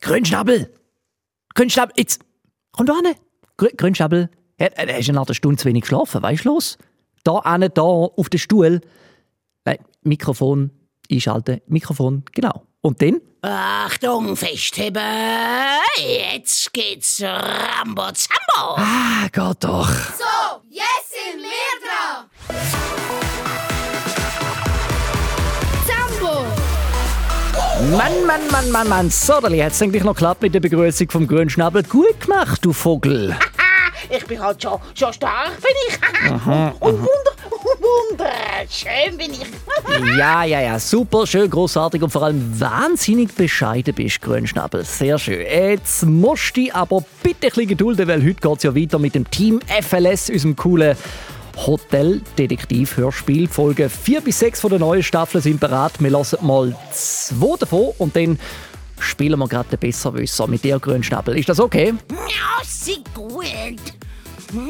Grünschnabel! Grünschnabel, jetzt! Komm da hin! Grün, Grünschnabel, ja, du hast nach einer Stunde zu wenig geschlafen, weißt du los? Da hin, da, auf den Stuhl. Nein, Mikrofon einschalten, Mikrofon, genau. Und dann? Achtung, festheben! Jetzt geht's Rambo Zambo! Ah, geht doch. So, Mann, Mann, Mann, Mann, Mann. So, Dali, hat's eigentlich noch geklappt mit der Begrüßung vom Grünschnabel. Gut gemacht, du Vogel. Ich bin halt schon, schon stark, bin ich. Und wunder, wunderschön bin ich. Ja, ja, ja, super, schön, großartig und vor allem wahnsinnig bescheiden bist, Grünschnabel. Sehr schön. Jetzt musst du dich aber bitte ein bisschen gedulden, weil heute geht's ja weiter mit dem Team FLS, unserem coolen Hotel-Detektiv-Hörspiel. Folge 4 bis 6 von der neuen Staffel sind bereit. Wir lassen mal zwei davon und dann spielen wir gerade den Besserwisser mit dir, Grünschnabel. Ist das okay? Ja, sie gut. Dann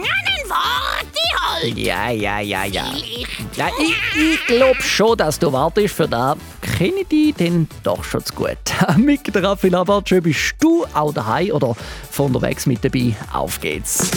warte halt. Ja, ja, ja, ja. Ich, Ja, ich, ich glaube schon, dass du wartest für da. Kenne ich dich denn doch schon zu gut. mit Raffi Labart, schön bist du auch daheim oder von unterwegs mit dabei. Auf geht's.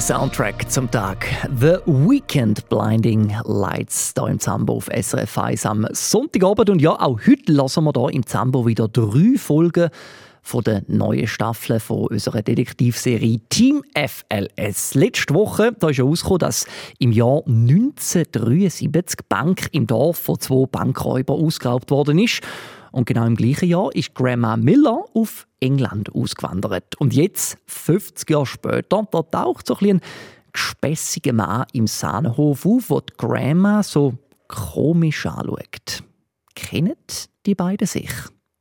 Der Soundtrack zum Tag. The Weekend Blinding Lights hier im Zambo auf SRF 1 am Sonntagabend. Und ja, auch heute lassen wir hier im Zambo wieder drei Folgen von der neuen Staffel von unserer Detektivserie Team FLS. Letzte Woche da ist ja herausgekommen, dass im Jahr 1973 die Bank im Dorf von zwei Bankräubern ausgeraubt worden ist. Und genau im gleichen Jahr ist Grandma Miller auf England ausgewandert. Und jetzt, 50 Jahre später, da taucht so ein, ein gespässiger Mann im Sahnenhof auf, wo die Grandma so komisch anschaut. Kennen die beiden sich?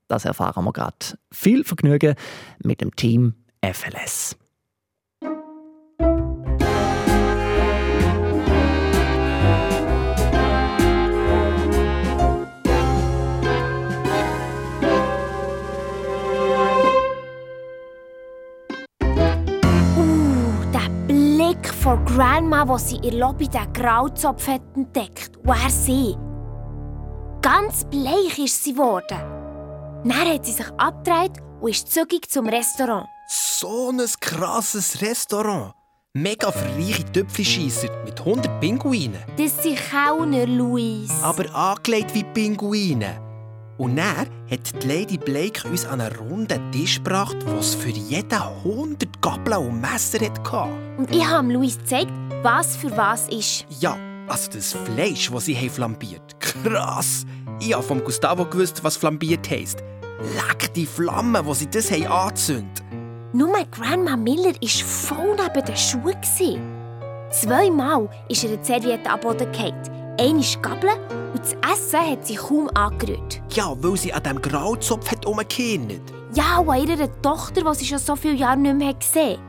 Das erfahren wir gerade. Viel Vergnügen mit dem Team FLS. Von Grandma, wo sie ihr Lobby den Grauzopf hat entdeckt. Und er sie. Ganz bleich ist sie geworden. Dann hat sie sich abgedreht und ist zügig zum Restaurant. So ein krasses Restaurant. Mega reiche Töpfelscheisser mit 100 Pinguinen. Das sind Kellner, Luis. Aber angelegt wie Pinguine. Und dann hat die Lady Blake uns an einen runden Tisch gebracht, wo es für jeden 100 Gabeln und Messer hatte. Und ich habe Luis gezeigt, was für was ist. Ja, also das Fleisch, das sie haben flambiert. Krass! Ich habe vom Gustavo gewusst, was flambiert heisst. Leck die Flammen, wo sie das haben angezündet. Nur Grandma Miller war voll neben den Schuhen. Zweimal ist ihr die Serviette am Boden gefallen. Einmal Gabeln und das Essen hat sie kaum angerührt. Ja, weil sie an diesem Grauzopf hat. Ja, und an ihrer Tochter, die sie schon so viele Jahre nicht mehr gesehen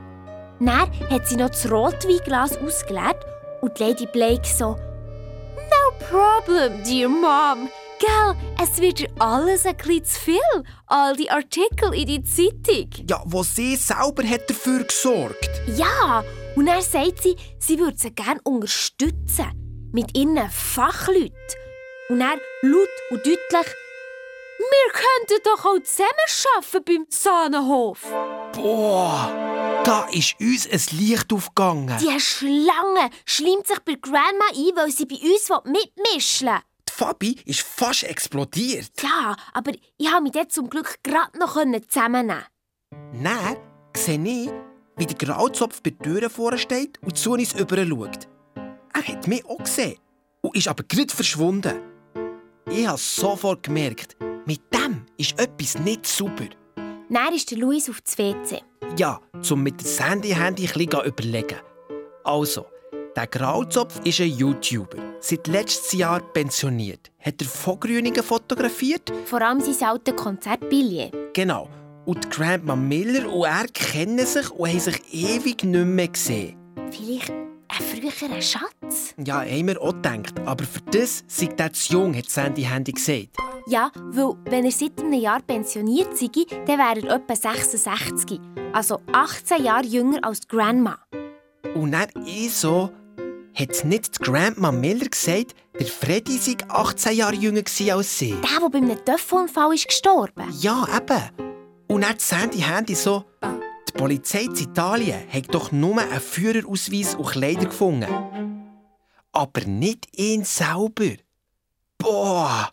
hat. Dann hat sie noch das Rotweinglas ausgeleert und die Lady Blake so «No problem, dear Mom. Gell, es wird dir alles ein bisschen zu viel. All die Artikel in die Zeitung.» Ja, wo sie selber hat dafür gesorgt. Ja, und dann sagt sie, sie würde sie gerne unterstützen. Mit ihren Fachleuten. Und dann laut und deutlich, wir könnten doch auch zusammen arbeiten beim Zahnenhof. Boah, da ist uns ein Licht aufgegangen. Die Schlange schlimmt sich bei Grandma ein, weil sie bei uns mitmischen will. Die Fabi ist fast explodiert. Ja, aber ich konnte mich dort zum Glück gerade noch zusammennehmen. Dann sehe ich, wie der Grauzopf bei der Tür vorsteht und zu uns rüber schaut. Er hat mich auch gesehen und ist aber gerade verschwunden. Ich habe sofort gemerkt, mit dem ist etwas nicht super. Dann ist der Luis auf das WC. Ja, zum mit dem Sandy-Handy ein bisschen überlegen. Also, der Grauzopf ist ein YouTuber. Seit letztes Jahr pensioniert. Hat er Vogrüningen fotografiert? Vor allem sein altes Konzertbillett. Genau. Und die Grandma Miller und er kennen sich und haben sich ewig nicht mehr gesehen. Vielleicht ein früherer Schatz? Ja, haben wir auch gedacht. Aber für das sei der zu jung, hat Sandy Handy gesagt. Ja, weil wenn er seit einem Jahr pensioniert sei, dann wäre er etwa 66. Also 18 Jahre jünger als die Grandma. Und dann ich so, hat nicht die Grandma Miller gesagt, der Freddy sei 18 Jahre jünger als sie? Der, der bei einem Töpfunfall ist gestorben. Ja, eben. Und dann Sandy Handy so, die Polizei in Italien hat doch nur einen Führerausweis und Kleider gefunden. Aber nicht ihn selber. Boah,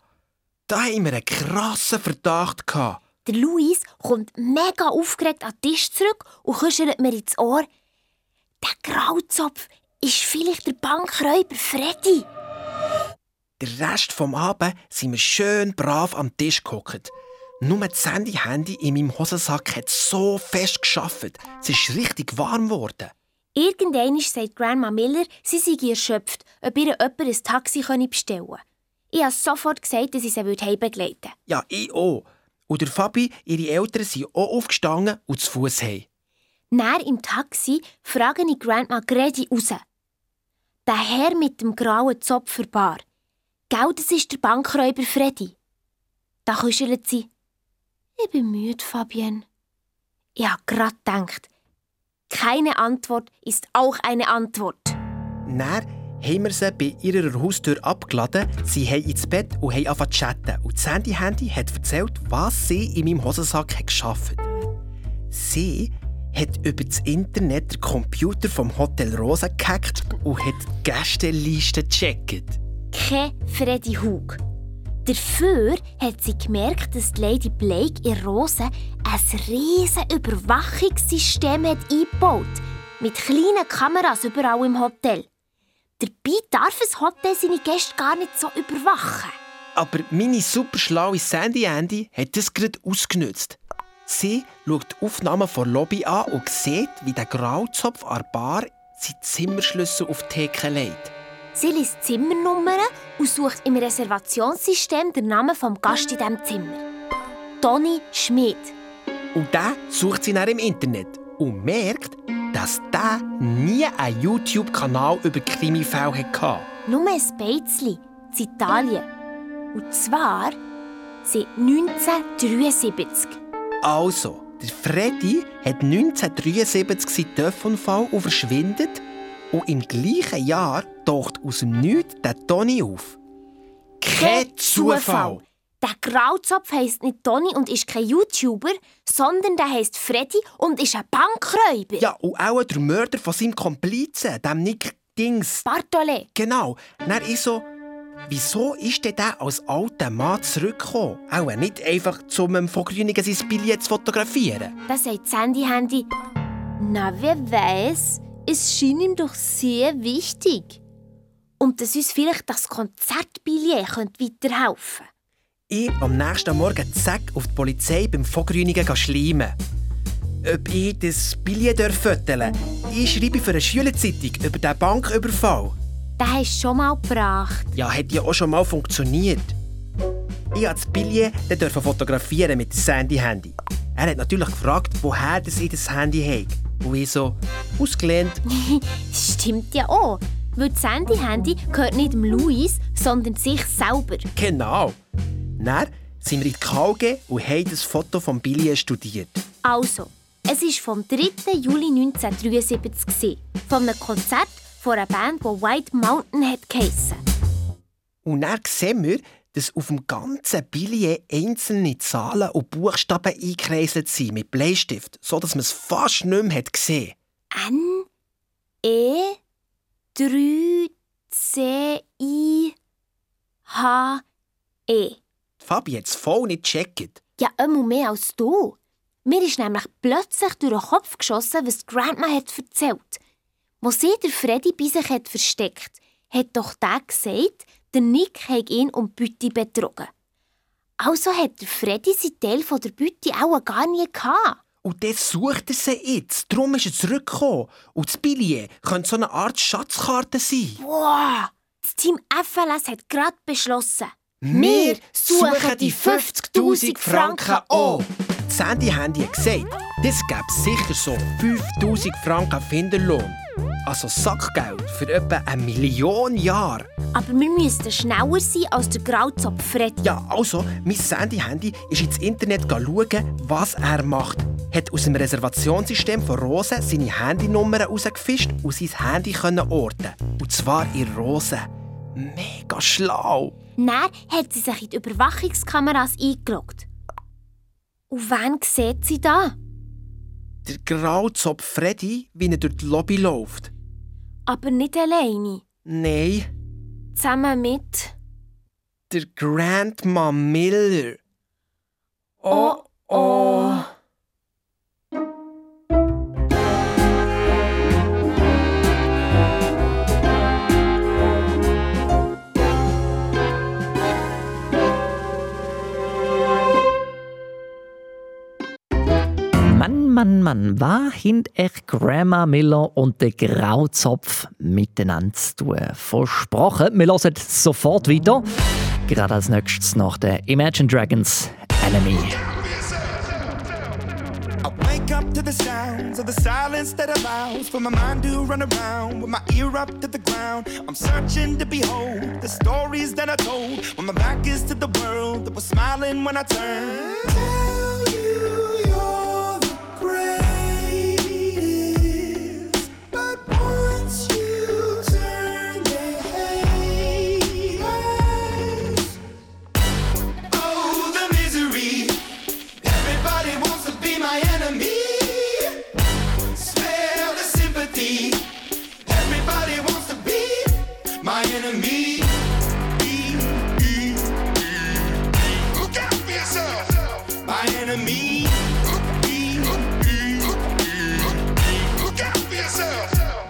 da haben wir einen krassen Verdacht gehabt. Der Luis kommt mega aufgeregt an den Tisch zurück und kuschelt mir ins Ohr. Der Grauzopf ist vielleicht der Bankräuber Freddy. Den Rest vom Abend sind wir schön brav am Tisch gehockt. Nur das Handy-Handy in meinem Hosensack hat so fest geschafft. Es ist richtig warm geworden. Irgendwann sagt Grandma Miller, sie sei erschöpft, ob ihr jemand ein Taxi bestellen könne. Ich habe sofort gesagt, dass ich sie heimbegleiten würde. Ja, ich auch. Und der Fabi, ihre Eltern sind auch aufgestanden und zu Fuß heim. Dann im Taxi frage ich Grandma Grady raus. Der Herr mit dem grauen Zopf für Bar. Gell, das ist der Bankräuber Freddy. Da kuschelt sie. Ich bin müde, Fabienne. Ich habe gerade gedacht, keine Antwort ist auch eine Antwort. Dann haben wir sie bei ihrer Haustür abgeladen, sie haben ins Bett und haben angefangen zu chatten. Und Sandy Handy hat erzählt, was sie in meinem Hosensack hat geschafft Sie hat über das Internet den Computer vom Hotel Rosa gehackt und hat die Gästeliste gecheckt. Kein Freddy Hug. Dafür hat sie gemerkt, dass Lady Blake in Rose ein riesen Überwachungssystem hat eingebaut mit kleinen Kameras überall im Hotel. Dabei darf ein Hotel seine Gäste gar nicht so überwachen. Aber meine super schlaue Sandy Andy hat das gerade ausgenutzt. Sie schaut die Aufnahmen von Lobby an und sieht, wie der Grauzopf an der Bar seinen Zimmerschlüssel auf die Theke legt. Sie liest Zimmernummern und sucht im Reservationssystem den Namen vom Gast in diesem Zimmer. Toni Schmidt. Und dann sucht sie nach im Internet und merkt, dass der nie einen YouTube-Kanal über Krimifälle hatte. Nur ein Beizli, in Italien. Und zwar seit 1973. Also, der Freddy hat 1973 seinen Töpfunfall und verschwindet und im gleichen Jahr taucht aus dem Nichts der Toni auf. Kein Zufall! Der Grauzopf heisst nicht Toni und ist kein YouTuber, sondern der heisst Freddy und ist ein Bankräuber. Ja, und auch der Mörder von seinem Komplizen, dem Nick Dings. Bartole. Genau. Dann ist so, wieso ist denn der als alter Mann zurückgekommen? Auch nicht einfach, um dem Vogrünigen sein Billett zu fotografieren. Da sagt Sandy Handy, na wer weiß, es schien ihm doch sehr wichtig. Und dass uns vielleicht das Konzertbillett könnte weiterhelfen Ich am nächsten Morgen zack auf die Polizei beim Vogrünigen schleimen. Ob ich das Billett föteln? Ich schreibe für eine Schülerzeitung über den Banküberfall. Den hast du schon mal gebracht. Ja, hat ja auch schon mal funktioniert. Ich durfte das Billett dann fotografieren mit dem Sandy-Handy. Er hat natürlich gefragt, woher das ich das Handy habe. Und ich so, ausgelehnt. Stimmt ja auch. Weil das Sandy-Handy gehört nicht dem Luis, sondern sich selber. Genau. Dann sind wir in die KG und haben das Foto vom Billett studiert. Also, es war vom 3. Juli 1973 gewesen, von einem Konzert von einer Band, die White Mountain hat geheissen. Und dann sehen wir, dass auf dem ganzen Billett einzelne Zahlen und Buchstaben eingekreiselt sind mit Bleistift, sodass man es fast nicht mehr hat gesehen N, E, 3, C, I, H, E. Fabi hat es voll nicht gecheckt. Ja, immer mehr als du. Mir ist nämlich plötzlich durch den Kopf geschossen, was Grandma hat erzählt. Wo sie der Freddy bei sich hat versteckt, hat doch der gesagt, der Nick hat ihn um Beute betrogen. Also hat der Freddy seinen Teil von der Beute auch gar nie gehabt. Und das sucht er sie jetzt. Darum ist er zurückgekommen. Und das Billett könnte so eine Art Schatzkarte sein. Wow! Das Team FLS hat gerade beschlossen. Wir suchen die 50.000 Franken an. Sandy Handy hat gesagt, das gäbe sicher so 5.000 Franken Finderlohn. Also Sackgeld für etwa eine Million Jahre. Aber wir müssten schneller sein als der Grauzopf Freddy. Ja, also, mein Sandy-Handy ist ins Internet schauen, was er macht. Hat aus dem Reservationssystem von Rose seine Handynummer herausgefischt und sein Handy können orten. Und zwar in Rose. Mega schlau. Dann hat sie sich in die Überwachungskameras eingeloggt. Und wen sieht sie da? Der Grauzopf Freddy, wie er durch die Lobby läuft. Aber nicht alleine. Nein, Zusammen mit. der Grandma Miller. Oh, Mann, Mann, was haben echt Grandma Miller und der Grauzopf miteinander zu tun? Versprochen, wir hören sofort weiter. Gerade als nächstes nach der Imagine Dragons Enemy. Up to the sounds of the silence that allows for my mind to run around with my ear up to the ground. I'm searching to behold the stories that I told when my back is to the world that was smiling when I turned.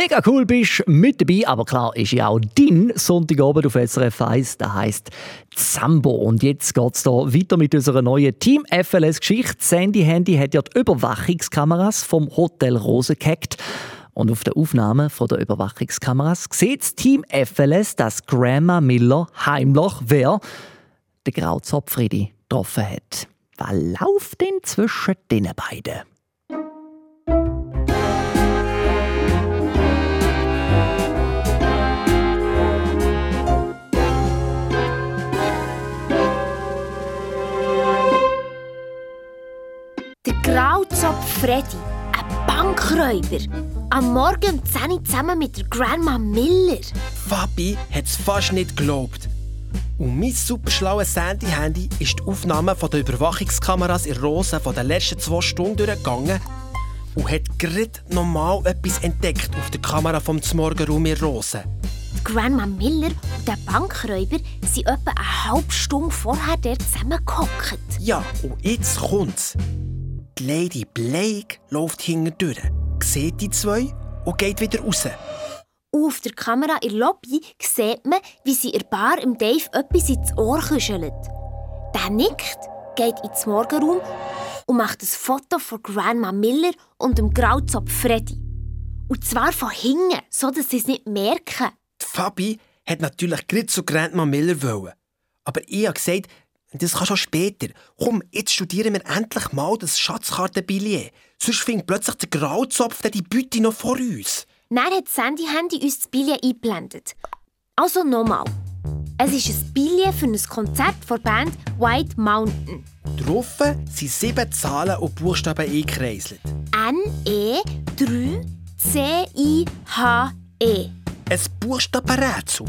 Mega cool bist mit dabei, aber klar ist ja auch dein Sonntagabend auf SRF 1, das heisst Zambo. Und jetzt geht es weiter mit unserer neuen Team FLS Geschichte. Sandy Handy hat ja die Überwachungskameras vom Hotel Rose gehackt. Und auf der Aufnahme von der Überwachungskameras sieht das Team FLS, dass Grandma Miller heimlich wer den Grauzopf Freddy getroffen hat. Was läuft denn zwischen den beiden? Der Grauzopf Freddy, ein Bankräuber. Am Morgen um 10 Uhr zusammen mit der Grandma Miller. Fabi hat es fast nicht geglaubt. Und mein superschlaues Sandy-Handy ist die Aufnahme von der Überwachungskameras in Rosen von den letzten zwei Stunden durchgegangen und hat gerade nochmal etwas entdeckt auf der Kamera vom Zmorgenraum in Rosen. Die Grandma Miller und der Bankräuber sind etwa eine halbe Stunde vorher dort zusammengehockt. Ja, und jetzt kommt's. Die Lady Blake läuft hintendurch, sieht die zwei und geht wieder raus. Auf der Kamera in der Lobby sieht man, wie sie ihr Bar im Dave etwas ins Ohr kuschelt. Der nickt, geht ins Morgenraum und macht ein Foto von Grandma Miller und dem Grauzopf Freddy. Und zwar von hinten, so dass sie es nicht merken. Die Fabi hat natürlich gerade zu Grandma Miller wollen. Aber ich habe gesagt, das kann schon später. Komm, jetzt studieren wir endlich mal das Schatzkartenbillett. Sonst findet plötzlich der Grauzopf die Beute noch vor uns. Dann hat Sandy Handy uns das Billett eingeblendet. Also nochmal. Es ist ein Billett für ein Konzert von der Band White Mountain. Drauf sind sieben Zahlen und Buchstaben eingekreiselt. N-E 3 C-I-H-E. Ein Buchstabenrätsel.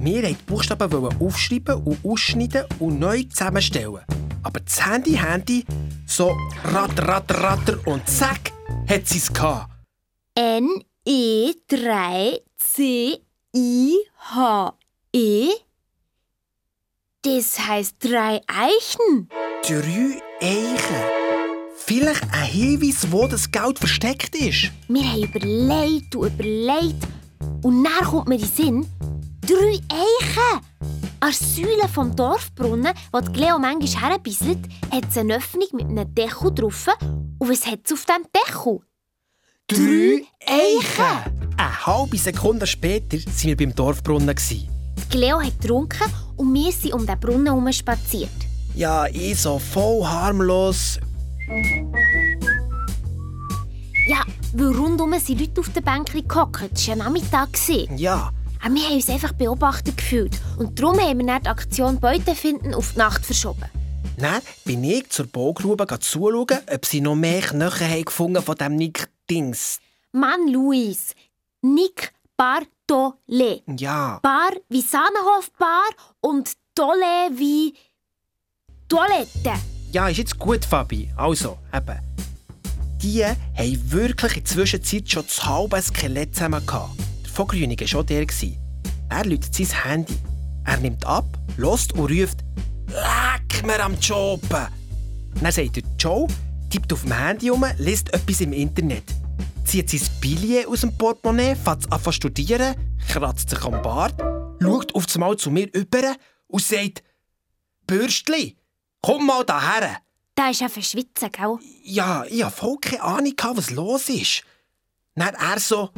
Wir wollten die Buchstaben aufschreiben und ausschneiden und neu zusammenstellen. Aber das Handy-Handy so ratter, ratter, ratter und zack, hat sie es gehabt. N-E 3 C-I-H-E. Das heißt drei Eichen. Drei Eichen. Vielleicht ein Hinweis, wo das Geld versteckt ist. Wir haben überlegt und überlegt. Und dann kommt mir in den Sinn, drei Eichen. An der Säule vom Dorfbrunnen, wo die Leo manchmal herbisselt, hat es eine Öffnung mit einem Deckel drauf. Und was hat es auf dem Deckel? Drei Eichen. Eine halbe Sekunde später waren wir beim Dorfbrunnen. Die Leo hat getrunken und wir sind um den Brunnen herum spaziert. Ja, ich so voll harmlos. Ja, weil rundum sind Leute auf den Bänkchen gehockt. Es war ja Nachmittag. Ja, Aber wir haben uns einfach beobachtet gefühlt. Und darum haben wir dann die Aktion Beute finden auf die Nacht verschoben. dann bin ich zur Baugrube zuschauen, ob sie noch mehr Knochen haben gefunden von diesem Nick-Dings. Mann, Luis. Nick Bartole. Ja, Bar wie Sahnenhof Bar und Tolle wie Toilette. ja, ist jetzt gut, Fabi. Also, eben. Die haben wirklich in der Zwischenzeit schon das halbe Skelett zusammen gehabt. Der Vogrünig war schon der. gewesen. Er läutet sein Handy. Er nimmt ab, lost und ruft «Leck mir am Joben!» Dann sagt der Joe, tippt auf dem Handy um, liest etwas im Internet. Zieht sein Billet aus dem Portemonnaie, fängt an zu studieren, kratzt sich am Bart, schaut auf einmal zu mir über und sagt «Bürstli, komm mal daher!» Da ist einfach schwitzen, gell? Ja, ich hatte voll keine Ahnung, was los ist. Dann er so,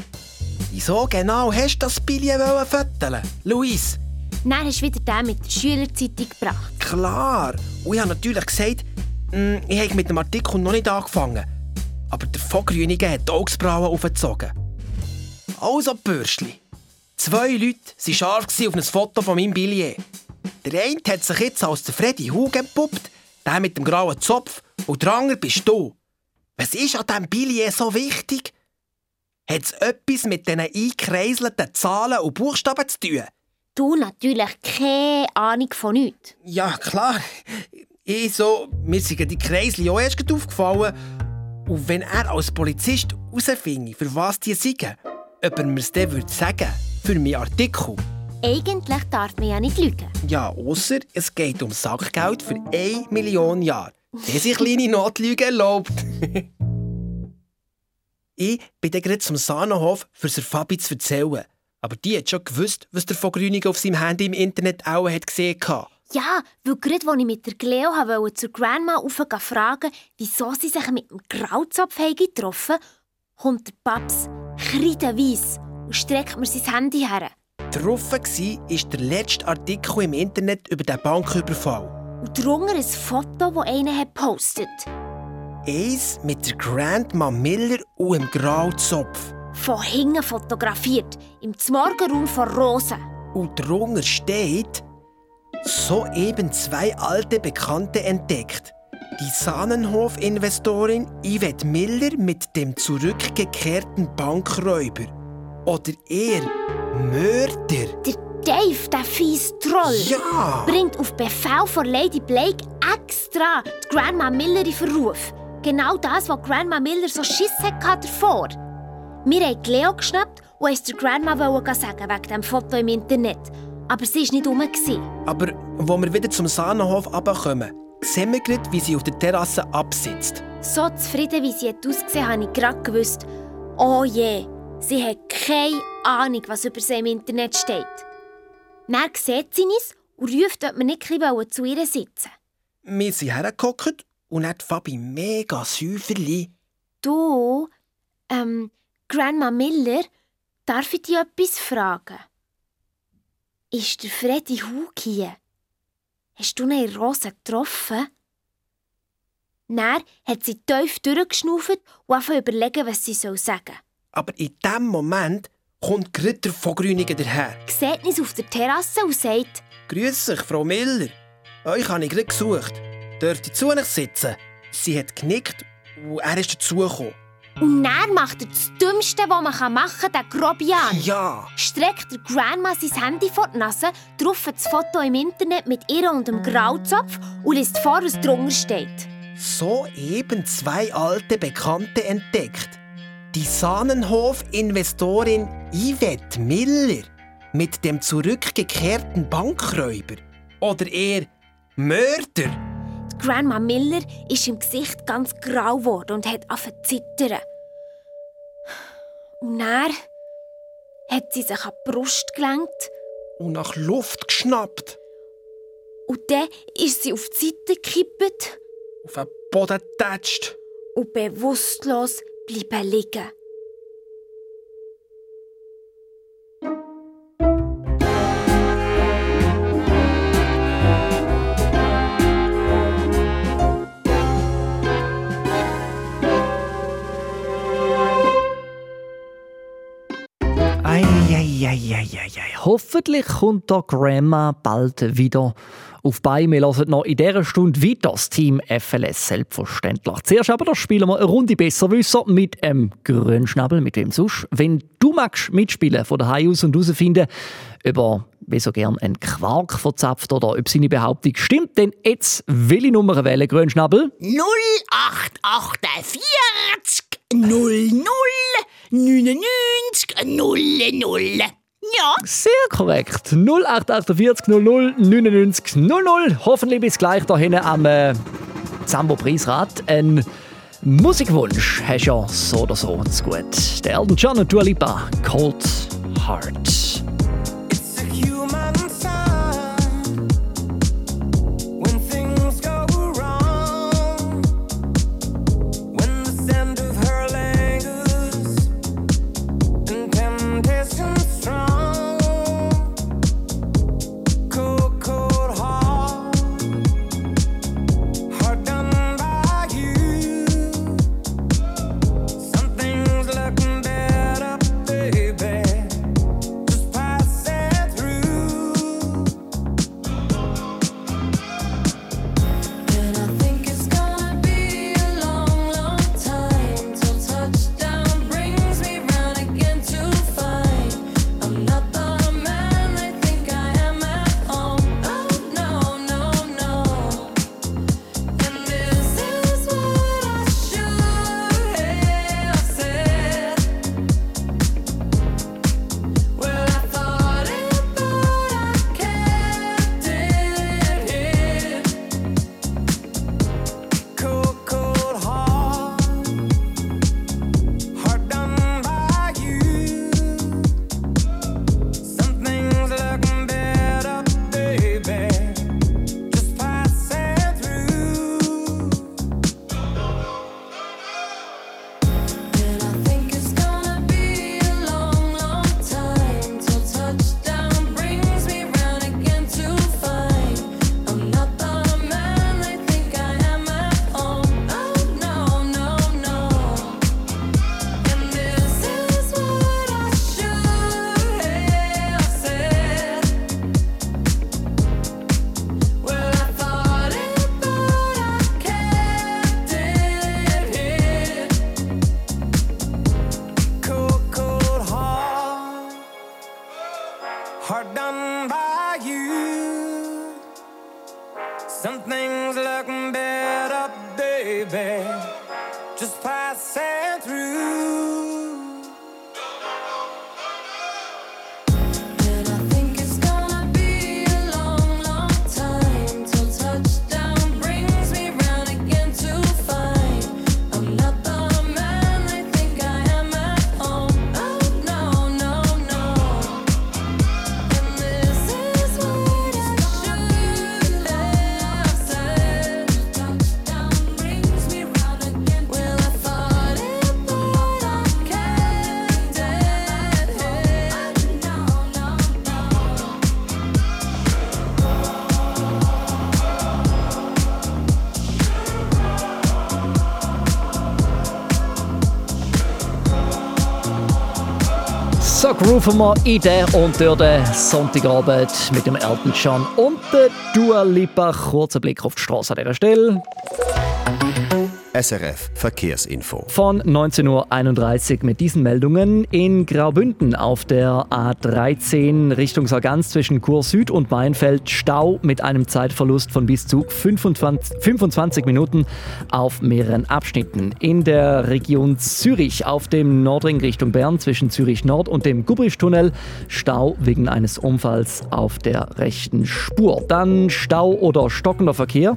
wieso genau hast du das Billet föteln Luis? Dann hast du wieder den mit der Schülerzeitung gebracht. Klar. Und ich habe natürlich gesagt, mm, ich habe mit dem Artikel noch nicht angefangen. Aber der Vogrünige hat die Augsbrauen aufgezogen. Also, Bürschli. Zwei Leute waren scharf auf ein Foto von meinem Billet. Der eine hat sich jetzt als der Freddy Hug entpuppt, der mit dem grauen Zopf, und der andere bist du. Was ist an diesem Billet so wichtig? Hat es etwas mit diesen eingekreiselten Zahlen und Buchstaben zu tun? Du natürlich keine Ahnung von nichts. Ja, klar. Ich so, mir sind die Kreisli auch erst aufgefallen. Und wenn er als Polizist herausfindet, für was die sind, ob er mir es dann würde sagen für meinen Artikel. Eigentlich darf man ja nicht lügen. Ja, ausser es geht um Sackgeld für 1 Million Jahre. Der sich kleine Notlüge erlaubt. ich bin dann gerade zum Sahnenhof, für Sir Fabi zu erzählen. Aber die hat schon gewusst, was der von Grüning auf seinem Handy im Internet auch hat gesehen hat. Ja, weil gerade als ich mit der Cleo wollte zur Grandma raufgehen fragen, wieso sie sich mit dem Grauzopf getroffen kommt der Paps kreideweiss und streckt mir sein Handy her. Drauf war ist der letzte Artikel im Internet über den Banküberfall. Und darunter ein Foto, das einer hat gepostet Eins mit der Grandma Miller und dem Grauzopf. Von hinten fotografiert, im Morgenraum von Rosen. Und drunter steht, soeben zwei alte Bekannte entdeckt. Die Sahnenhof-Investorin Yvette Miller mit dem zurückgekehrten Bankräuber. Oder er, Mörder. Der Dave, der fies Troll, Ja! bringt auf Befehl von Lady Blake extra die Grandma Miller in Verruf. Genau das, was Grandma Miller so Schiss hatte davor. Wir haben Leo geschnappt und es der Grandma wollen sagen wegen dem Foto im Internet. Aber sie war nicht rum. Aber wo wir wieder zum Sahnenhof runterkommen, sehen wir gerade, wie sie auf der Terrasse absitzt. So zufrieden, wie sie hat ausgesehen habe ich gerade gewusst, oh je, sie hat keine Ahnung, was über sie im Internet steht. Dann sieht sie uns und ruft, ob wir nicht ein zu ihr sitzen Wir sind hergehockt und hat Fabi mega Säuferli. Du, ähm, Grandma Miller, darf ich dich etwas fragen? Ist der Freddy Hug hier? Hast du ihn in Rosen getroffen? Dann hat sie tief durchgeschnauft und angefangen überlegen, was sie sagen soll. Aber in dem Moment kommt gerade der Vogrüniger daher. Sieht uns auf der Terrasse und sagt, Grüß dich, Frau Miller. Euch habe ich gerade gesucht. Dürft ihr zu euch sitzen? Sie hat genickt und er ist dazugekommen. und dann macht er das Dümmste, was man machen kann, den Grobian. Ja! Streckt der Grandma sein Handy vor die Nase, drauf das Foto im Internet mit ihr und dem Grauzopf und liest vor, was drunter steht. Soeben zwei alte Bekannte entdeckt. Die Sahnenhof-Investorin Yvette Miller mit dem zurückgekehrten Bankräuber. Oder eher Mörder. Die Grandma Miller ist im Gesicht ganz grau geworden und hat angefangen zu zittern. Und dann hat sie sich an die Brust gelenkt Und nach Luft geschnappt. und dann ist sie auf die Seite gekippt Auf den Boden getatscht. und bewusstlos bleiben liegen. Hoffentlich kommt der Grandma bald wieder auf Bein. Wir hören noch in dieser Stunde weiter das Team FLS selbstverständlich. Zuerst aber da spielen wir eine Runde Besserwisser mit einem Grünschnabel, mit wem sonst. Wenn du magst mitspielen von daheim aus und herausfinden, ob er wie so gern einen Quark verzapft oder ob seine Behauptung stimmt, dann jetzt welche Nummer wählen, Grünschnabel? 0848 00 99 00. Ja, Sehr korrekt. 0848 00 99 00. Hoffentlich bis gleich da hinten am äh, Zambo Preisrad. Ein Musikwunsch hast du ja so oder so zu gut. Der Elton John und Dua Lipa, Cold Heart. So grooven wir in den und durch den Sonntagabend mit dem Elton John und der Dua Lipa. Kurzer Blick auf die Straße an dieser Stelle. SRF Verkehrsinfo. Von 19.31 Uhr mit diesen Meldungen in Graubünden auf der A13 Richtung Sargans zwischen Chur Süd und Mainfeld Stau mit einem Zeitverlust von bis zu 25, 25 Minuten auf mehreren Abschnitten. In der Region Zürich auf dem Nordring Richtung Bern zwischen Zürich Nord und dem Gubrischtunnel Stau wegen eines Unfalls auf der rechten Spur. Dann Stau oder stockender Verkehr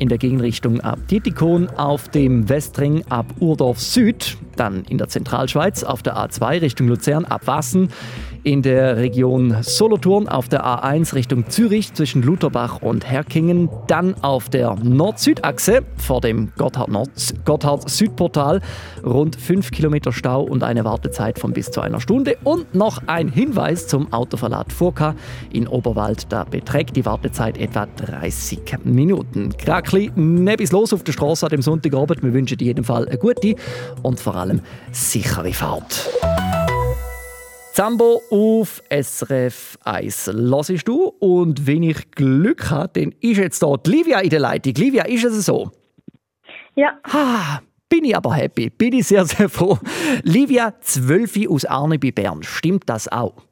in der Gegenrichtung ab Titikon auf dem Westring ab Urdorf Süd, dann in der Zentralschweiz auf der A2 Richtung Luzern ab Wassen, in der Region Solothurn auf der A1 Richtung Zürich zwischen Lutherbach und Herkingen, dann auf der Nord-Süd-Achse vor dem Gotthard-Südportal rund 5 Kilometer Stau und eine Wartezeit von bis zu einer Stunde und noch ein Hinweis zum Autoverlad Furka in Oberwald, da beträgt die Wartezeit etwa 30 Minuten. Krakli, nebis los auf der Straße an dem Sonntagabend, wir wünschen dir jeden Fall eine gute und vor allem sichere Fahrt. Zambo auf SRF 1 hörst du. Und wenn ich Glück habe, dann ist jetzt die Livia in der Leitung. Livia, ist es so? Ja. Ah, bin ich aber happy. Bin ich sehr, sehr froh. Livia, 12 aus Arne bei Bern. Stimmt das auch?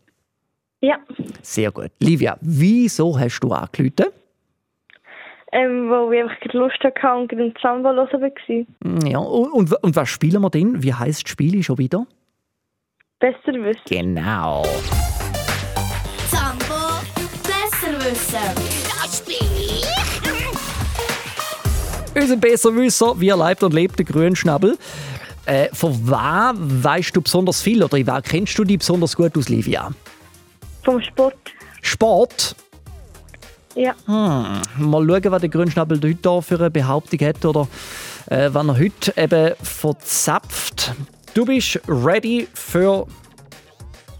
Ja. Sehr gut. Livia, wieso hast du angerufen? Ähm, weil ich einfach Lust hatte und im Samba hören war. Ja, und, und, und was spielen wir denn? Wie heisst das Spiel schon wieder? Besser wissen. Genau. Zambo besser wissen. Das bin ich. Unser Besserwisser, wie er lebt und lebt, der Grünschnabel. Äh, von wem weißt du besonders viel oder in wer kennst du dich besonders gut aus, Livia? Vom Sport. Sport? Ja. Hm. Mal schauen, was der Grünschnabel heute da für eine Behauptung hat oder äh, wann er heute eben verzapft. Du bist ready für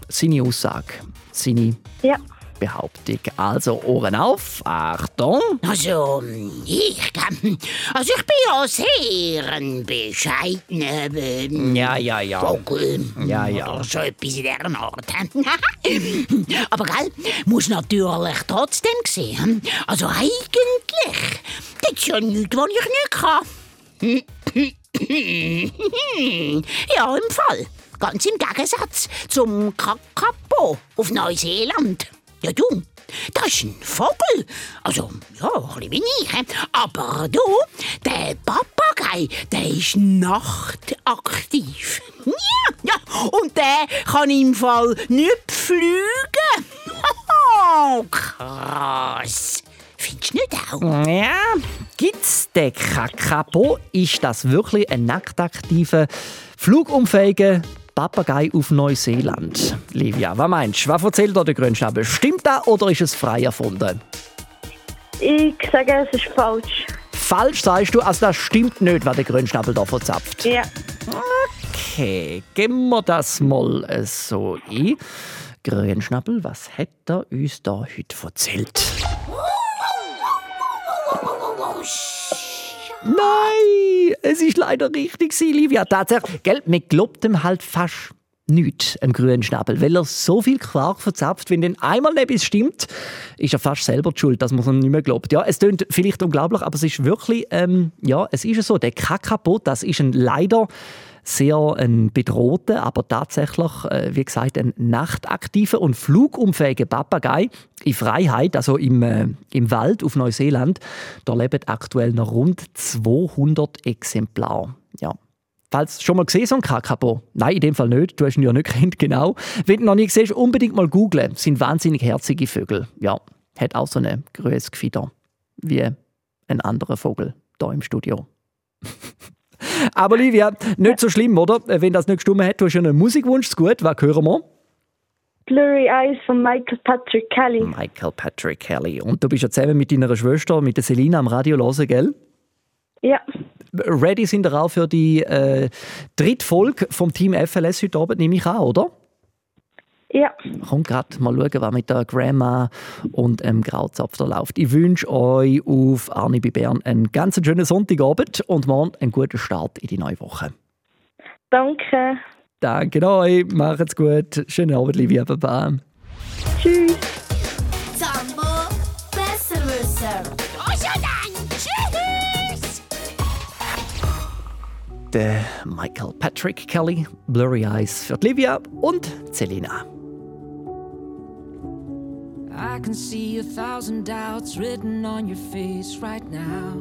seine Aussage, seine Ja. Behauptung. Also Ohren auf, Achtung. Also, ich, also ich bin ja sehr ein bescheidener ähm, Ja, ja, ja. Vogel. Ja, ja. Oder so etwas in dieser Art. Aber gell, muss natürlich trotzdem sehen. Also eigentlich, das ist ja nichts, was ich nicht kann. ja, im Fall. Ganz im Gegensatz zum Kakapo auf Neuseeland. Ja, du, das ist ein Vogel. Also, ja, ein bisschen wie ich. Aber du, der Papagei, der ist nachtaktiv. Ja, ja, und der kann im Fall nicht fliegen. Krass. Findest du nicht auch? Ja, gibt's den Kakapo? Ist das wirklich ein nacktaktiver, flugunfähiger Papagei auf Neuseeland? Livia, was meinst du? Was erzählt da der Grünschnabel? Stimmt das oder ist es frei erfunden? Ich sage, es ist falsch. Falsch sagst du, also das stimmt nicht, was der Grünschnabel da verzapft. Ja. Okay, geben wir das mal äh, so ein. Grünschnabel, was hat er uns da heute erzählt? Nein, es ist leider richtig, gewesen, Livia. Tatsächlich, gell, man glaubt ihm halt fast nichts, einem grünen Schnabel, weil er so viel Quark verzapft, wenn dann einmal etwas stimmt, ist er fast selber die schuld, dass man ihm nicht mehr glaubt. Ja, es klingt vielleicht unglaublich, aber es ist wirklich, ähm, ja, es ist so, der Kakapot, das ist ein leider sehr ein bedrohter, aber tatsächlich, äh, wie gesagt, ein nachtaktiver und flugumfähiger Papagei in Freiheit, also im, äh, im Wald auf Neuseeland. Da leben aktuell noch rund 200 Exemplare. Ja. Falls schon mal gesehen so ein Kakapo? Nein, in dem Fall nicht. Du hast ihn ja nicht kennt, genau. Wenn du noch nie gesehen unbedingt mal googlen. Das sind wahnsinnig herzige Vögel. Ja, hat auch so eine größere Gefieder wie ein anderer Vogel da im Studio. Aber Livia, nicht so schlimm, oder? Wenn das nicht gestimmt hat, du hast einen Musikwunsch, gut. Was hören wir? Blurry Eyes von Michael Patrick Kelly. Michael Patrick Kelly. Und du bist ja zusammen mit deiner Schwester, mit der Selina am Radio hören, gell? Ja. Ready sind ihr auch für die äh, dritte Folge vom Team FLS heute Abend, nehme ich an, oder? Ja. Kommt gerade mal schauen, was mit der Grandma und dem Grauzapf da läuft. Ich wünsche euch auf Arni bei Bern einen ganz schönen Sonntagabend und morgen einen guten Start in die neue Woche. Danke. Danke euch, macht's gut. Schönen Abend, Livia, Baba. Tschüss. Zambo besser wissen. Also dann, tschüss! Der Michael Patrick Kelly, Blurry Eyes für Livia und Selina. I can see a thousand doubts written on your face right now.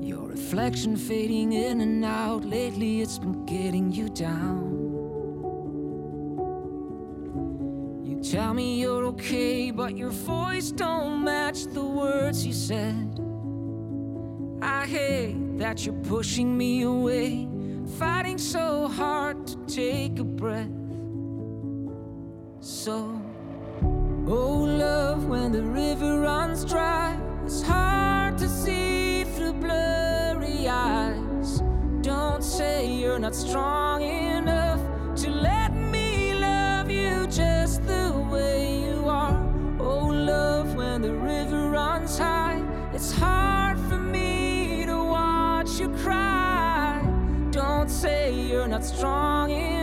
Your reflection fading in and out. Lately, it's been getting you down. You tell me you're okay, but your voice don't match the words you said. I hate that you're pushing me away, fighting so hard to take a breath. So, oh love, when the river runs dry, it's hard to see through blurry eyes. Don't say you're not strong enough to let me love you just the way you are. Oh love, when the river runs high, it's hard for me to watch you cry. Don't say you're not strong enough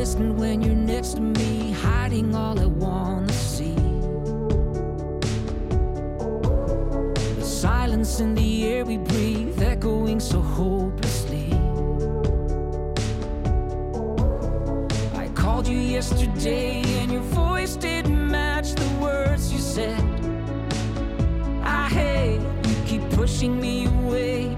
distant when you're next to me, hiding all I wanna see. The silence in the air we breathe, echoing so hopelessly. I called you yesterday, and your voice didn't match the words you said. I hate you keep pushing me away,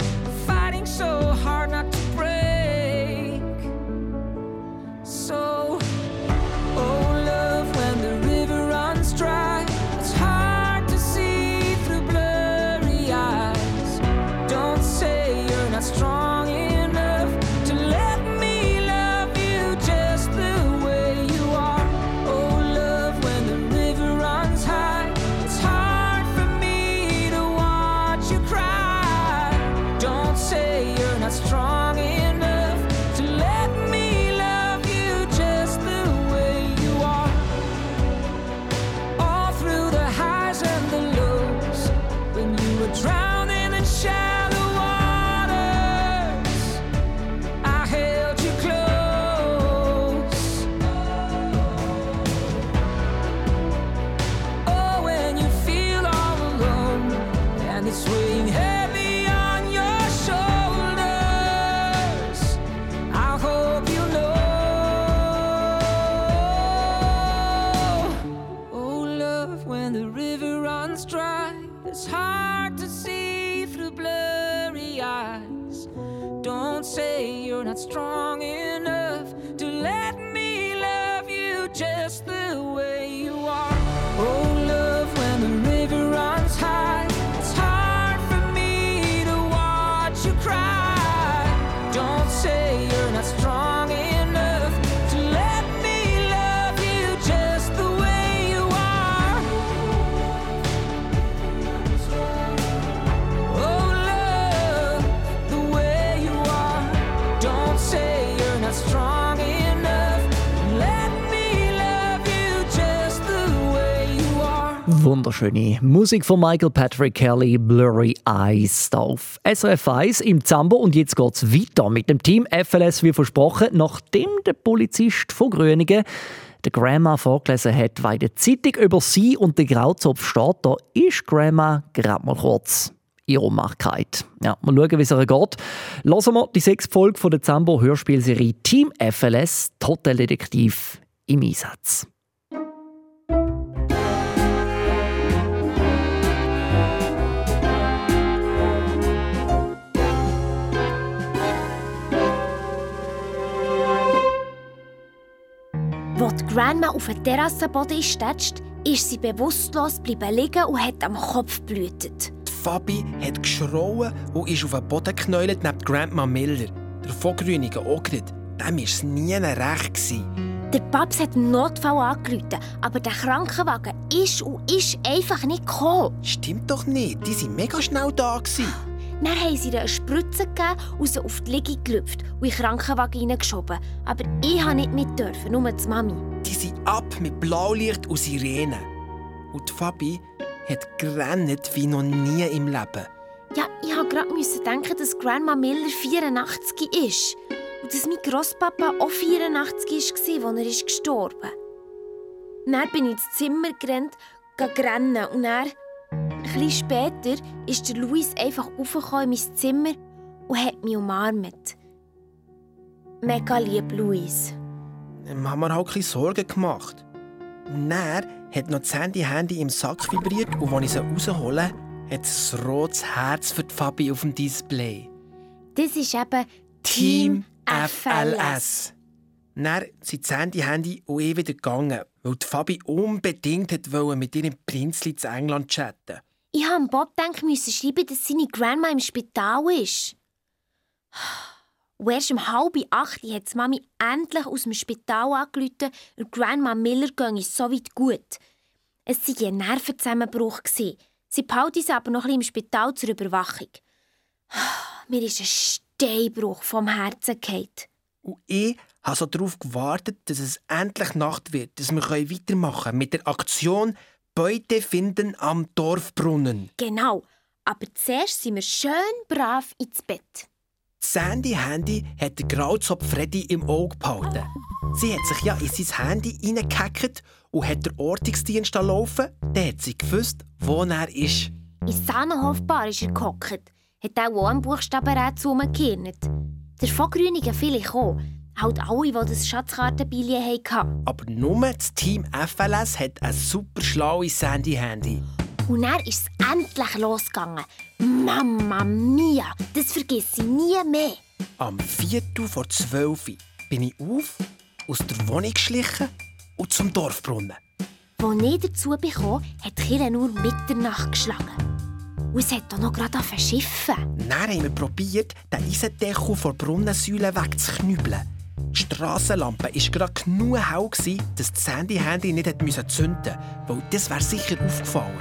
Wunderschöne Musik von Michael Patrick Kelly, Blurry Eyes auf SRF 1 im Zambo. Und jetzt geht's weiter mit dem Team FLS, wie versprochen, nachdem der Polizist von Gröningen der Grandma vorgelesen hat, weil der Zeitung über sie und den Grauzopf steht, da ist Grandma gerade mal kurz in Ohnmacht Ja, mal schauen, wie es ihr geht. Hören wir die sechste Folge von der Zambo Hörspielserie Team FLS, die Hoteldetektiv im Einsatz. Wo die Grandma auf den Terrassenboden ist, ist sie bewusstlos bleiben liegen und hat am Kopf blutet. Fabi hat geschrauen und ist auf den Boden geknäult neben Grandma Miller. Der Vogrünigen auch gerade. Dem war es nie recht. Der Babs hat einen Notfall angerufen, aber der Krankenwagen ist und ist einfach nicht gekommen. Stimmt doch nicht, die waren mega schnell da. Gewesen. Dann haben sie ihr eine Spritze gegeben und sie auf die Liege gelüpft und in den Krankenwagen hineingeschoben. Aber ich durfte nicht mit, dürfen, nur die Mami. Die sind ab mit Blaulicht und Sirenen. Und die Fabi hat gerannt wie noch nie im Leben. Ja, ich musste gerade denken, dass Grandma Miller 84 ist. Und dass mein Grosspapa auch 84 war, als er ist gestorben Dann bin ich ins Zimmer gerannt, rennen und dann, ein bisschen später, ist der Luis einfach aufgekommen in mein Zimmer und hat mich umarmt. Mega lieb, Luis. Wir haben mir halt ein bisschen Sorgen gemacht. Und dann hat noch das Handy-Handy im Sack vibriert und als ich sie raushole, hat es ein rotes Herz für die Fabi auf dem Display. Das ist eben Team FLS. Dann sind das Handy-Handy auch eh wieder gegangen, weil die Fabi unbedingt wollte mit ihrem Prinzli zu England chatten. Ich musste Bob denken müssen schreiben, dass seine Grandma im Spital ist. Und erst um halb acht hat die Mami endlich aus dem Spital angerufen und Grandma Miller ging so weit gut. Es war ein Nervenzusammenbruch. Sie behalten sie aber noch im Spital zur Überwachung. Mir ist ein Steinbruch vom Herzen gefallen. Und ich habe so darauf gewartet, dass es endlich Nacht wird, dass wir weitermachen können mit der Aktion Beute finden am Dorfbrunnen. Genau. Aber zuerst sind wir schön brav ins Bett. Sandy Handy hat der Grauzopf Freddy im Auge behalten. Sie hat sich ja in sein Handy reingehackt und hat den Ortungsdienst laufen. Dann hat sie gewusst, wo er ist. In Sahnenhofbar ist er gehockt. Hat auch am Buchstabenrätsel rumgehirnt. Der von Grünigen vielleicht auch. Halt alle, die das Schatzkartenbillett hatten. Aber nur das Team FLS hat ein super schlaues Sandy-Handy. Und dann ist es endlich losgegangen. Mama mia, das vergesse ich nie mehr. Am Viertel vor zwölf bin ich auf, aus der Wohnung geschlichen und zum Dorfbrunnen. Als ich dazu bekam, hat Kirche nur Mitternacht geschlagen. Und es hat auch noch gerade angefangen zu schiffen. Dann haben wir probiert, den Eisendeckel vor der Brunnensäule wegzuknüppeln. Die Strassenlampe war gerade genug hell, dass das Sandy-Handy nicht zünden musste, weil das wäre sicher aufgefallen.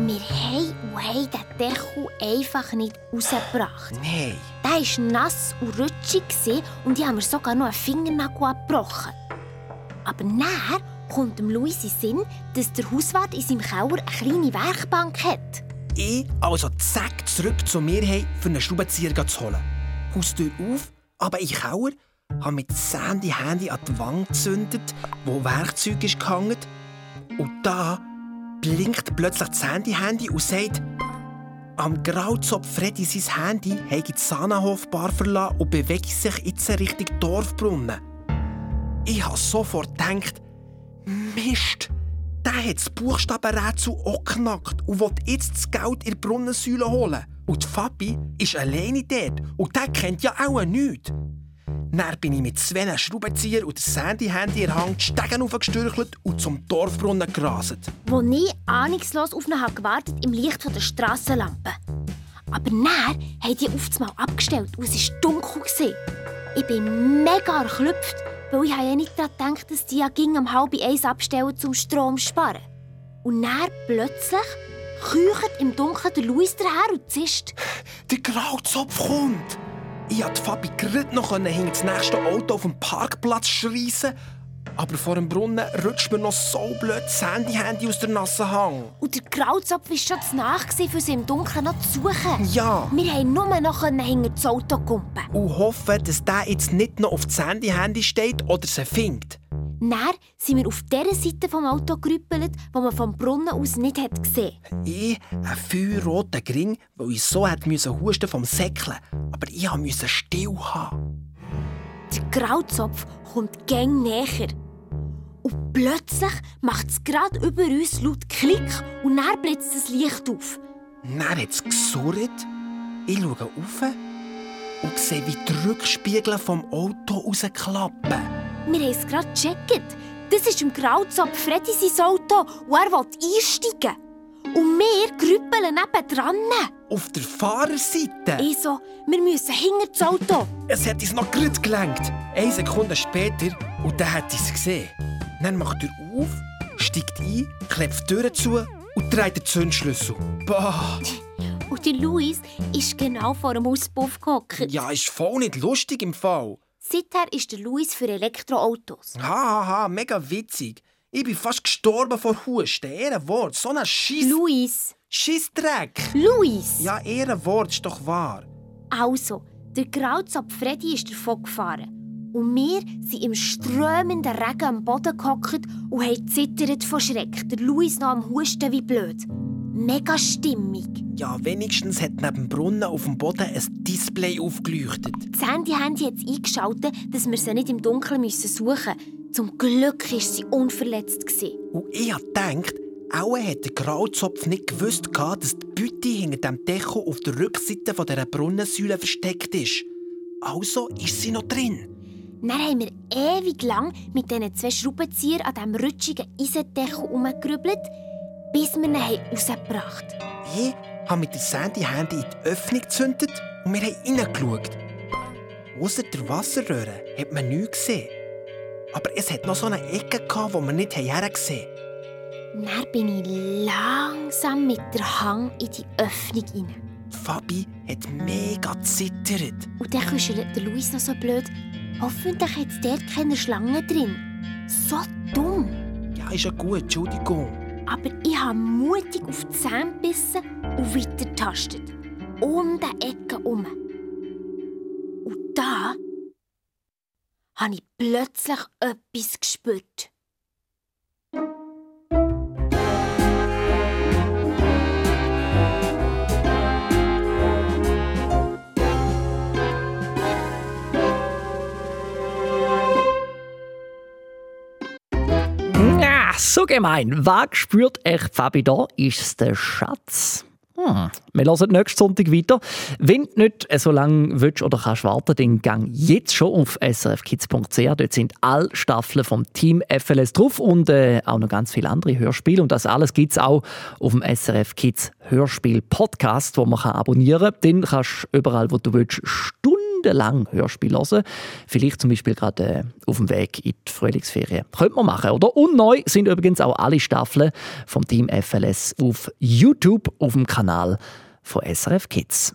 Wir haben und haben den Deckel einfach nicht rausgebracht. Nein. Der war nass und rutschig und ich habe mir sogar noch einen Fingernagel abgebrochen. Aber nachher kommt dem Luis in Sinn, dass der Hauswart in seinem Keller eine kleine Werkbank hat. Ich also zack zurück zu mir hey, für einen Schraubenzieher zu holen. Haustür auf, aber in den Keller, habe mit Sandy Handy an die Wand gezündet, wo Werkzeug ist gehangen. Und da blinkt plötzlich das Sandy-Handy und sagt, am Grauzopf Freddy sein Handy habe die Sahnenhofbar verlassen und bewegt sich jetzt Richtung Dorfbrunnen. Ich habe sofort gedacht, Mist, der hat das Buchstabenrätsel auch geknackt und will jetzt das Geld in die Brunnensäule holen. Und die Fabi ist alleine dort und der kennt ja auch nichts. Dann bin ich mit zwei Schraubenzieher und dem Sandy-Handy in Hand die Stegen aufgestürchelt und zum Dorfbrunnen gerastet. Wo ich ahnungslos auf ihn habe gewartet im Licht der Strassenlampe. Aber dann haben die auf einmal abgestellt und es war dunkel. gewesen. Ich bin mega erklüpft, weil ich ja nicht daran gedacht dass die ja ging um halb eins abstellen zum Strom zu sparen. Und dann plötzlich küchert im Dunkeln der Luis daher und zischt. Der Grauzopf kommt! Ich konnte Fabi gerade noch hinter das nächste Auto auf dem Parkplatz schreissen. Aber vor dem Brunnen rutscht mir noch so blöd das Handy-Handy aus der nassen Hang. Und der Grauzopf war schon zu nah, für sie im Dunkeln noch zu suchen. Ja. Wir haben nur noch hinter das Auto kumpen. Und hoffen, dass der jetzt nicht noch auf das Handy-Handy steht oder sie findet. Dann sind wir auf der Seite vom Auto gerüppelt, wo man vom Brunnen aus nicht hat gesehen Ich, ein feuerroter Gring, weil ich so müssen husten vom Säckeln. Aber ich musste still haben. Der Grauzopf kommt gäng näher. Und plötzlich macht es gerade über uns laut Klick und dann blitzt das Licht auf. Dann hat es gesurrt. Ich schaue rauf und sehe, wie die Rückspiegel vom Auto rausklappen. Wir haben es gerade gecheckt. Das ist im Grauzopf Freddy sein Auto und er will einsteigen. Und wir grüppeln nebendran. Auf der Fahrerseite. Ich so, wir müssen hinter das Auto. Es hat uns noch gerade gelenkt. Eine Sekunde später und dann hat es gesehen. Dann macht er auf, steigt ein, klebt die Tür zu und dreht den Zündschlüssel. Bah! Und der Luis ist genau vor dem Auspuff gehockt. Ja, ist voll nicht lustig im Fall. Seither ist der Luis für Elektroautos. Hahaha, ha, ha, mega witzig. Ich bin fast gestorben vor Husten. Ehrenwort, so ein Schiss... Luis! Schissdreck! Luis! Ja, Ehrenwort, ist doch wahr. Also, der Grauzopf Freddy ist davon gefahren. Und wir sind im strömenden Regen am Boden gehockt und haben zittert vor Schreck. Der Luis noch am Husten wie blöd. Mega stimmig. Ja, wenigstens hat neben dem Brunnen auf dem Boden ein Display aufgeleuchtet. Das Handy-Handy hat eingeschaltet, dass wir sie nicht im Dunkeln müssen suchen müssen. Zum Glück war sie unverletzt. Und ich hab gedacht, auch hat der Grauzopf nicht gewusst, dass die Bütte hinter dem Deko auf der Rückseite von dieser Brunnensäule versteckt ist. Also ist sie noch drin. Dann haben wir ewig lang mit diesen zwei Schraubenziehern an diesem rutschigen Eisendeckel herumgerübelt, bis wir ihn haben rausgebracht Ich habe mit der Sandy-Handy in die Öffnung gezündet und wir haben reingeschaut. Ausser der Wasserröhre hat man nichts gesehen. Aber es hat noch so eine Ecke, gehabt, wo wir nicht hergesehen haben. Dann bin ich langsam mit der Hang in die Öffnung rein. Fabi hat mega zittert. Und dann kuschelt der Luis noch so blöd. Hoffentlich hat es dort keine Schlange drin. So dumm. Ja, ist ja gut, Entschuldigung. Aber ich habe mutig auf die Zähne gebissen und weiter tastet. Um die Ecke herum. hatte, habe ich plötzlich etwas gespürt. Ja, so gemein. Was spürt echt Fabi da? Ist es der Schatz? Hm. Wir hören nächsten Sonntag weiter. Wenn du nicht so lange willst oder kannst warten, dann gang jetzt schon auf srfkids.ch. Dort sind alle Staffeln vom Team FLS drauf und äh, auch noch ganz viele andere Hörspiele. Und das alles gibt es auch auf dem SRF Kids Hörspiel Podcast, wo man abonnieren kann. Den kannst du überall, wo du willst, stundenlang Hörspiel hören. Vielleicht zum Beispiel gerade äh, auf dem Weg in die Frühlingsferien. Könnte man machen, oder? Und neu sind übrigens auch alle Staffeln vom Team FLS auf YouTube auf dem Kanal von SRF Kids.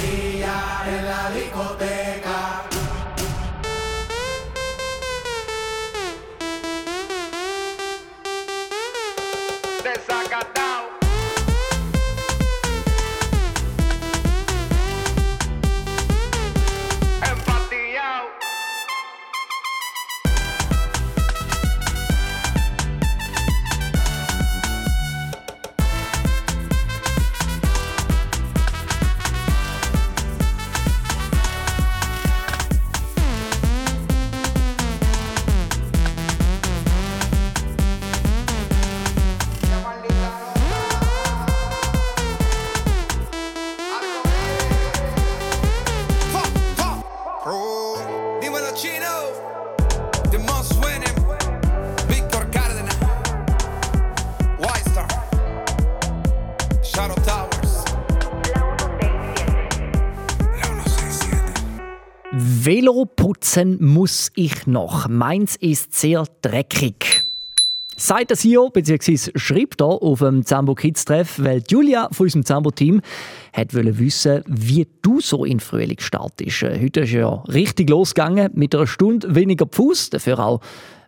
Dear putzen muss ich noch. Meins ist sehr dreckig. Sagt das hier, beziehungsweise schreibt er auf dem Zambo Kids Treff, weil Julia von unserem Zambo-Team hat wollen wissen, wie du so in Frühling startest. Heute ist ja richtig losgegangen mit einer Stunde weniger Fuß, dafür auch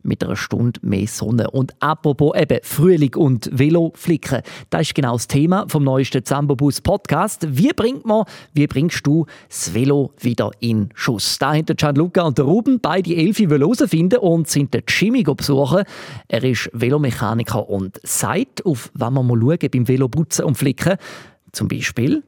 mit einer Stunde mehr Sonne. Und apropos eben Frühling und Veloflicken, das ist genau das Thema vom neuesten Zambo Bus Podcast. Wie bringt man, wie bringst du das Velo wieder in Schuss? Da haben der Gianluca und der Ruben beide Elfi herausfinden und sind den Jimmy besuchen. Er ist Velomechaniker und sagt, auf was man mal schauen beim Veloputzen und Flicken. Zum Beispiel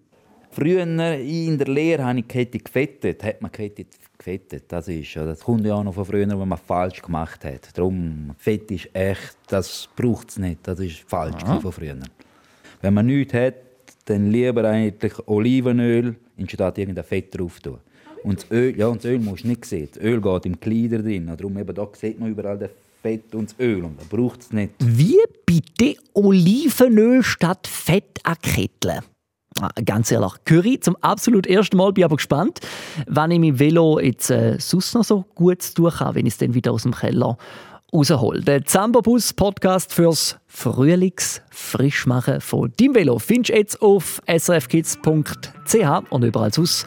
Früher in der Lehre habe ich Kette gefettet. Hat man Kette gefettet. Das, ist, das kommt ja auch noch von früher, was man falsch gemacht hat. Darum, Fett ist echt, das braucht es nicht. Das ist falsch Aha. von früher. Wenn man nichts hat, dann lieber eigentlich Olivenöl anstatt irgendein Fett drauf tun. Und das Öl, ja, und das Öl musst du nicht sehen. Das Öl geht im Kleider drin. Darum eben, da sieht man überall das Fett und das Öl. Und da braucht es nicht. Wie bitte Olivenöl statt Fett an Kettle? Ah, Ganz ehrlich, Curry zum absolut ersten Mal. Bin aber gespannt, wann ich mein Velo jetzt äh, sonst noch so gut tun habe, wenn ich es dann wieder aus dem Keller raushole. Der Zambabus Podcast fürs Frühlings-Frischmachen von deinem Velo findest du jetzt auf srfkids.ch und überall sonst,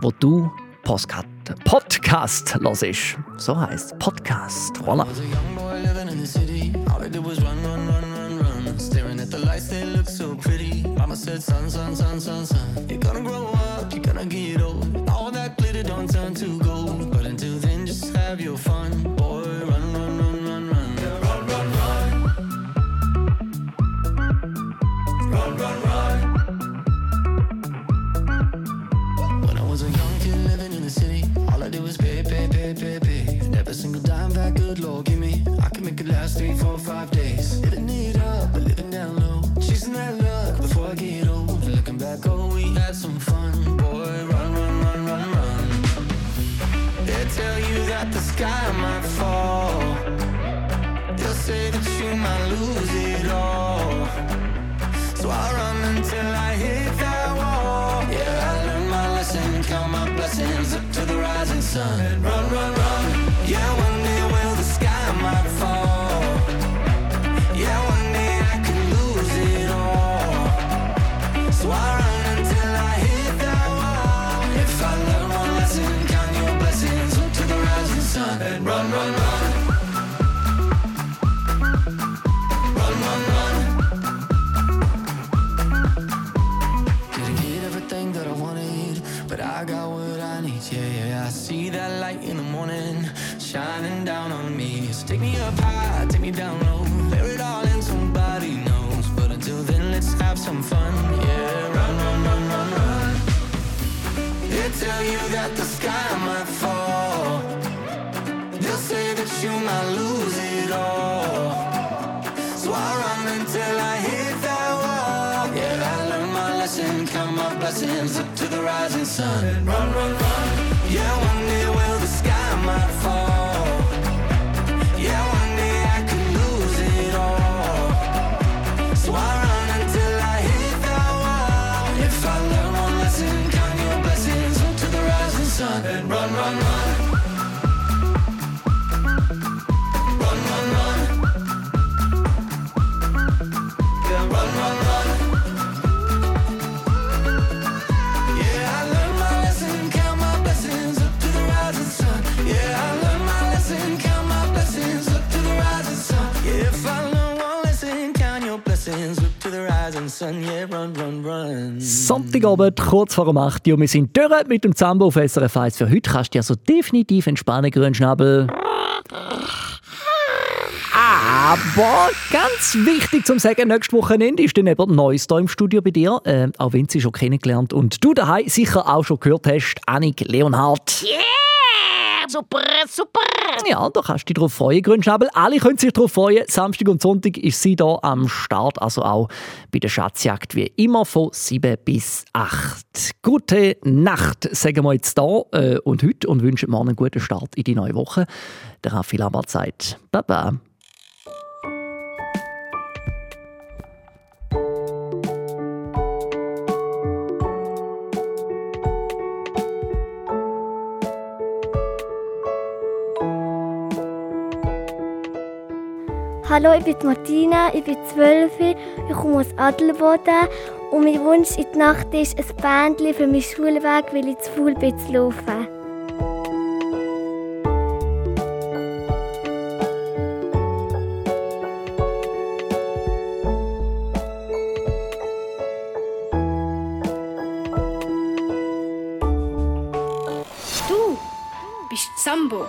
wo du Postcard, Podcast hörst. So heißt Podcast. Voilà. Said, son, son, son, son, son. You're gonna grow up, you're gonna get old. All that glitter don't turn to gold. But until then, just have your fun. Boy, run, run, run, run, run. Run, run, run. When I was a young kid living in the city, all I did was pay, pay, pay, pay, pay. Single dime that good Lord give me, I make it last three, four, five days. Living it up, but living down low. Chasing that luck before I get old. Looking back, oh, we had some fun. Boy, run, run, run, run, run. They tell you that the sky might fall. Tell you that the sky might fall. They'll say that you might lose it all. So I run until I hit that wall. Yeah, I learned my lesson, count my blessings up to the rising sun. Run, run, run. Sonntagabend, kurz vor dem 8 Uhr. Wir sind durch mit dem Zambo auf SRF 1 für heute. Kannst du dich also definitiv entspannen, Grünschnabel. Aber ganz wichtig zum Sagen, nächstes Wochenende ist dann eben Neues hier im Studio bei dir. Äh, auch wenn sie schon kennengelernt und du daheim sicher auch schon gehört hast, Annik Leonhardt. Yeah! Super, super. Ja, da kannst du dich drauf freuen, Grünschnabel. Alle können sich drauf freuen. Samstag und Sonntag ist sie da am Start, also auch bei der Schatzjagd wie immer von 7 bis 8. Gute Nacht, sagen wir jetzt da äh, und heute und wünschen morgen einen guten Start in die neue Woche. Der Raffi Lambert sagt Baba. Hallo, ich bin Martina, ich bin 12, ich komme aus Adelboden und mein Wunsch in die Nacht ist ein Bändchen für meinen Schulweg, weil ich zu faul bin zu laufen. Du bist Sambo.